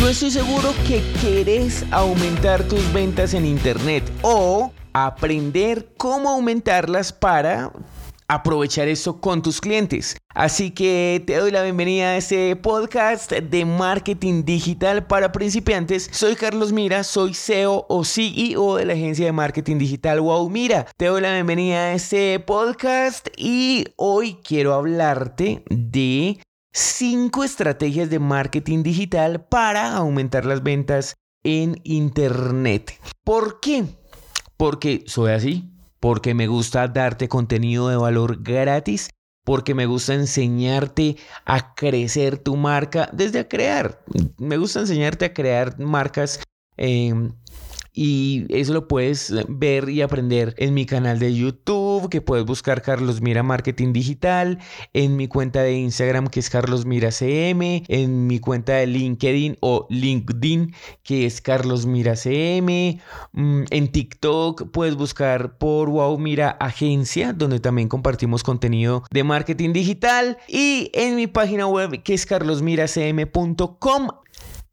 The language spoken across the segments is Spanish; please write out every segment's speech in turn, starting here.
Yo estoy seguro que querés aumentar tus ventas en Internet o aprender cómo aumentarlas para aprovechar eso con tus clientes. Así que te doy la bienvenida a este podcast de marketing digital para principiantes. Soy Carlos Mira, soy CEO o CEO de la agencia de marketing digital Wow Mira. Te doy la bienvenida a este podcast y hoy quiero hablarte de 5 estrategias de marketing digital para aumentar las ventas en internet. ¿Por qué? Porque soy así porque me gusta darte contenido de valor gratis, porque me gusta enseñarte a crecer tu marca desde a crear. Me gusta enseñarte a crear marcas em, y eso lo puedes ver y aprender en mi canal de YouTube, que puedes buscar Carlos Mira Marketing Digital, en mi cuenta de Instagram que es Carlos Mira CM, en mi cuenta de LinkedIn o LinkedIn que es Carlos Mira CM, mm, en TikTok puedes buscar por Wow Mira Agencia, donde también compartimos contenido de marketing digital y en mi página web que es carlosmiracm.com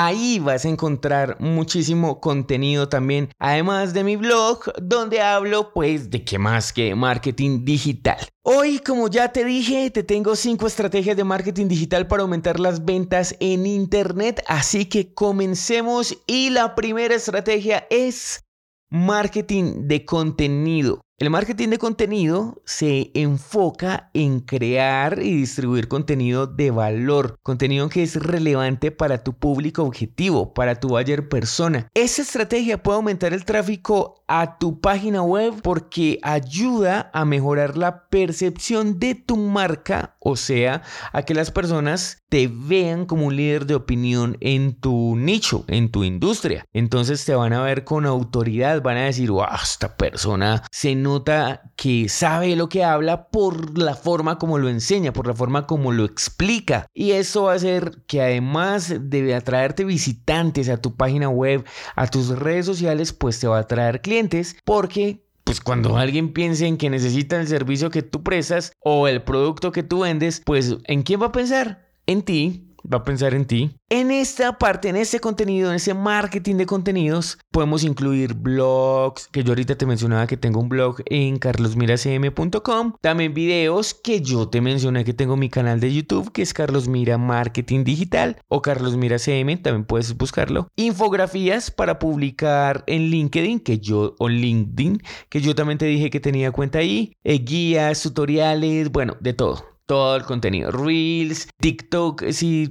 Ahí vas a encontrar muchísimo contenido también, además de mi blog, donde hablo pues de qué más que marketing digital. Hoy, como ya te dije, te tengo cinco estrategias de marketing digital para aumentar las ventas en Internet, así que comencemos y la primera estrategia es marketing de contenido. El marketing de contenido se enfoca en crear y distribuir contenido de valor, contenido que es relevante para tu público objetivo, para tu buyer persona. Esa estrategia puede aumentar el tráfico a tu página web porque ayuda a mejorar la percepción de tu marca, o sea, a que las personas te vean como un líder de opinión en tu nicho, en tu industria. Entonces te van a ver con autoridad, van a decir, wow, esta persona se nota que sabe lo que habla por la forma como lo enseña, por la forma como lo explica. Y eso va a hacer que además de atraerte visitantes a tu página web, a tus redes sociales, pues te va a atraer clientes porque pues cuando alguien piense en que necesita el servicio que tú prestas o el producto que tú vendes, pues ¿en quién va a pensar? En ti va a pensar en ti. En esta parte, en este contenido, en ese marketing de contenidos, podemos incluir blogs, que yo ahorita te mencionaba que tengo un blog en carlosmiracm.com. También videos que yo te mencioné que tengo mi canal de YouTube, que es Carlos Mira Marketing Digital o Carlos Mira CM, también puedes buscarlo. Infografías para publicar en LinkedIn, que yo, o LinkedIn, que yo también te dije que tenía cuenta ahí. Eh, guías, tutoriales, bueno, de todo todo el contenido. Reels, TikTok, si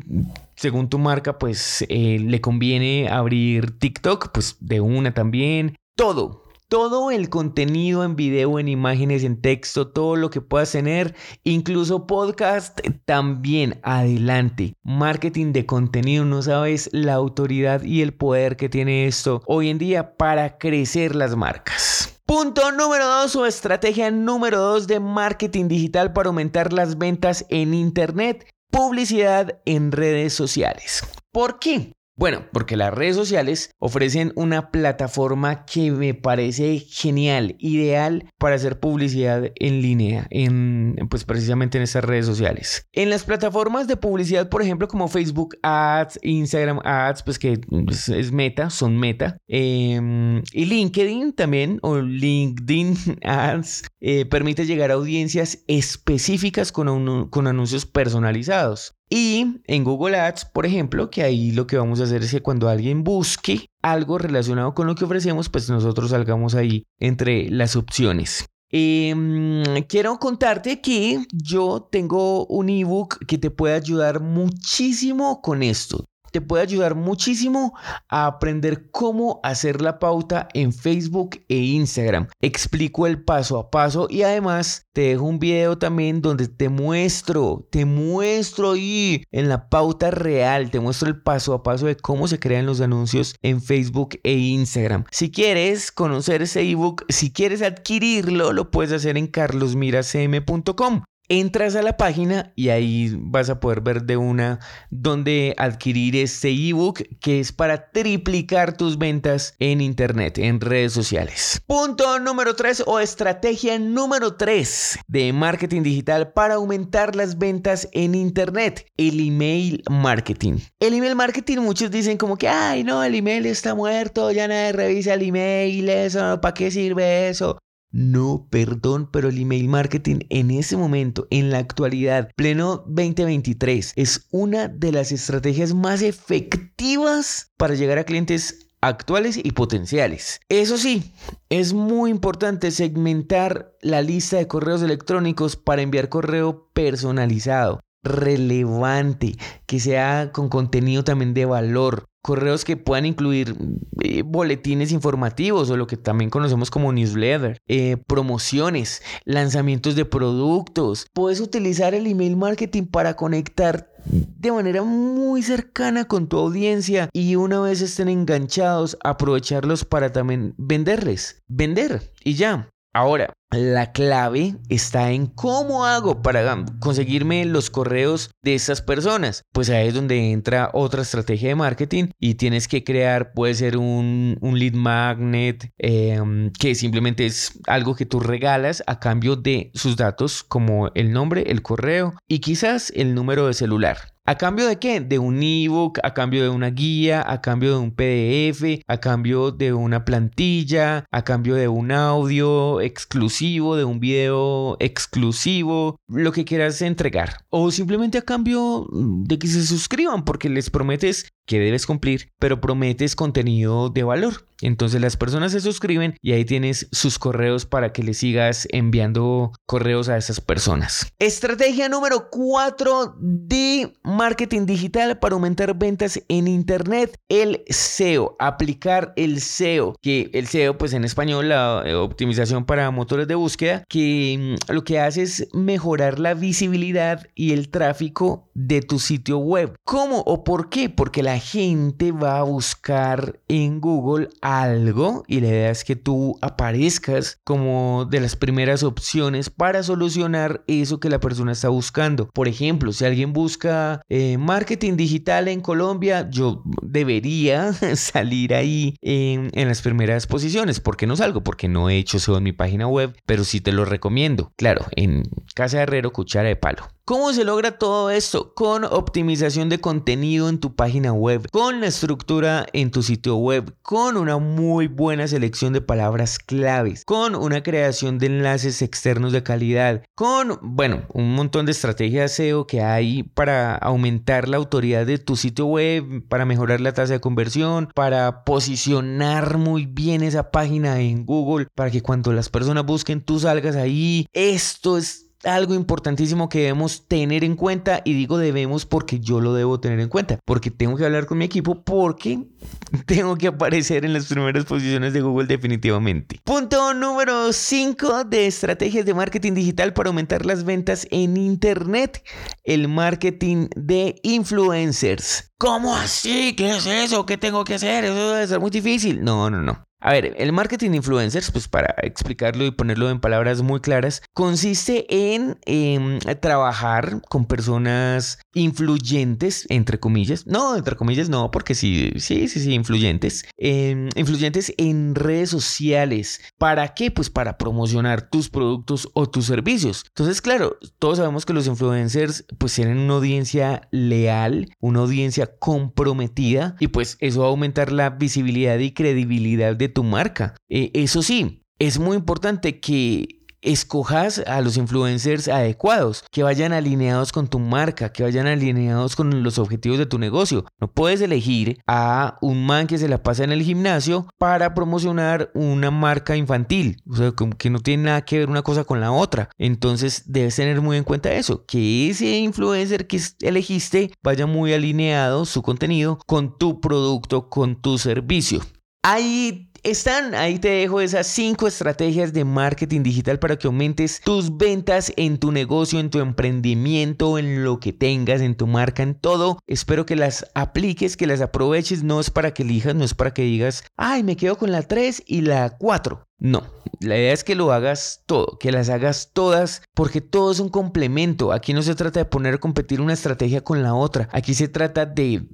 según tu marca, pues eh, le conviene abrir TikTok, pues de una también. Todo, todo el contenido en video, en imágenes, en texto, todo lo que puedas tener, incluso podcast también, adelante. Marketing de contenido, no sabes la autoridad y el poder que tiene esto hoy en día para crecer las marcas. Punto número 2 o estrategia número 2 de marketing digital para aumentar las ventas en Internet. Publicidad en redes sociales. ¿Por qué? Bueno, porque las redes sociales ofrecen una plataforma que me parece genial, ideal para hacer publicidad en línea, en, pues precisamente en esas redes sociales. En las plataformas de publicidad, por ejemplo, como Facebook Ads, Instagram Ads, pues que es meta, son meta, em, y LinkedIn también, o LinkedIn Ads, eh, permite llegar a audiencias específicas con, con anuncios personalizados. Y en Google Ads, por ejemplo, que ahí lo que vamos a hacer es que cuando alguien busque algo relacionado con lo que ofrecemos, pues nosotros salgamos ahí entre las opciones. Em, quiero contarte que yo tengo un ebook que te puede ayudar muchísimo con esto te puede ayudar muchísimo a aprender cómo hacer la pauta en Facebook e Instagram. Explico el paso a paso y además te dejo un video también donde te muestro, te muestro ahí en la pauta real, te muestro el paso a paso de cómo se crean los anuncios en Facebook e Instagram. Si quieres conocer ese ebook, si quieres adquirirlo, lo puedes hacer en carlosmiracm.com. entras a la página y ahí vas a poder ver de una dónde adquirir este ebook que es para triplicar tus ventas en internet, en redes sociales. Punto número 3 o estrategia número 3 de marketing digital para aumentar las ventas en internet, el email marketing. El email marketing muchos dicen como que, ay no, el email está muerto, ya nadie revisa el email, eso, ¿para qué sirve eso? No, perdón, pero el email marketing en ese momento, en la actualidad, pleno 2023, es una de las estrategias más efectivas para llegar a clientes actuales y potenciales. Eso sí, es muy importante segmentar la lista de correos electrónicos para enviar correo personalizado relevante, que sea con contenido también de valor, correos que puedan incluir eh, boletines informativos o lo que también conocemos como newsletter, eh, promociones, lanzamientos de productos. Puedes utilizar el email marketing para conectar de manera muy cercana con tu audiencia y una vez estén enganchados aprovecharlos para también venderles, vender y ya. Ahora, la clave está en cómo hago para conseguirme los correos de esas personas. Pues ahí es donde entra otra estrategia de marketing y tienes que crear, puede ser un, lead magnet, em, que simplemente es algo que tú regalas a cambio de sus datos como el nombre, el correo y quizás el número de celular. ¿A cambio de qué? De un ebook, a cambio de una guía, a cambio de un PDF, a cambio de una plantilla, a cambio de un audio exclusivo, de un video exclusivo, lo que quieras entregar. O simplemente a cambio de que se suscriban porque les prometes que debes cumplir, pero prometes contenido de valor. Entonces las personas se suscriben y ahí tienes sus correos para que le sigas enviando correos a esas personas. Estrategia número 4 de marketing digital para aumentar ventas en internet, el SEO, aplicar el SEO, que el SEO pues en español la eh, optimización para motores de búsqueda, que mm, lo que hace es mejorar la visibilidad y el tráfico de tu sitio web. ¿Cómo o por qué? Porque la gente va a buscar en Google algo y la idea es que tú aparezcas como de las primeras opciones para solucionar eso que la persona está buscando. Por ejemplo, si alguien busca eh, marketing digital en Colombia, yo debería salir ahí en, en las primeras posiciones. ¿Por qué no salgo? Porque no he hecho eso en mi página web, pero sí te lo recomiendo. Claro, en Casa de Herrero, cuchara de palo. ¿Cómo se logra todo esto? Con optimización de contenido en tu página web, con la estructura en tu sitio web, con una muy buena selección de palabras claves, con una creación de enlaces externos de calidad, con, bueno, un montón de estrategias SEO que hay para aumentar la autoridad de tu sitio web, para mejorar la tasa de conversión, para posicionar muy bien esa página en Google, para que cuando las personas busquen tú salgas ahí. Esto es algo importantísimo que debemos tener en cuenta y digo debemos porque yo lo debo tener en cuenta, porque tengo que hablar con mi equipo porque tengo que aparecer en las primeras posiciones de Google definitivamente. Punto número 5 de estrategias de marketing digital para aumentar las ventas en Internet, el marketing de influencers. ¿Cómo así? ¿Qué es eso? ¿Qué tengo que hacer? Eso debe ser muy difícil. No, no, no. A ver, el marketing influencers, pues para explicarlo y ponerlo en palabras muy claras, consiste en em, trabajar con personas influyentes, entre comillas. No, entre comillas no, porque sí, sí, sí, sí, influyentes. Em, influyentes en redes sociales. ¿Para qué? Pues para promocionar tus productos o tus servicios. Entonces, claro, todos sabemos que los influencers pues tienen una audiencia leal, una audiencia comprometida y pues eso va a aumentar la visibilidad y credibilidad de tu marca. Eh, eso sí, es muy importante que escojas a los influencers adecuados, que vayan alineados con tu marca, que vayan alineados con los objetivos de tu negocio. No puedes elegir a un man que se la pasa en el gimnasio para promocionar una marca infantil, o sea, que no tiene nada que ver una cosa con la otra. Entonces debes tener muy en cuenta eso, que ese influencer que elegiste vaya muy alineado su contenido con tu producto, con tu servicio. Ahí están, ahí te dejo esas cinco estrategias de marketing digital para que aumentes tus ventas en tu negocio, en tu emprendimiento, en lo que tengas, en tu marca, en todo. Espero que las apliques, que las aproveches. No es para que elijas, no es para que digas, ay, me quedo con la 3 y la 4. No, la idea es que lo hagas todo, que las hagas todas, porque todo es un complemento. Aquí no se trata de poner a competir una estrategia con la otra. Aquí se trata de,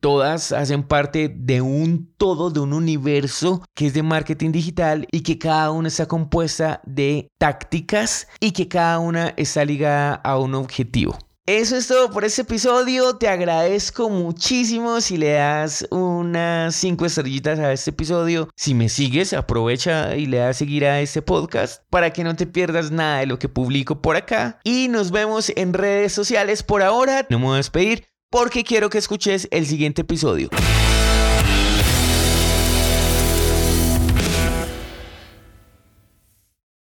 todas hacen parte de un todo, de un universo que es de marketing digital y que cada una está compuesta de tácticas y que cada una está ligada a un objetivo. Eso es todo por este episodio. Te agradezco muchísimo si le das unas 5 estrellitas a este episodio. Si me sigues, aprovecha y le das seguir a este podcast para que no te pierdas nada de lo que publico por acá. Y nos vemos en redes sociales por ahora. No me voy a despedir porque quiero que escuches el siguiente episodio.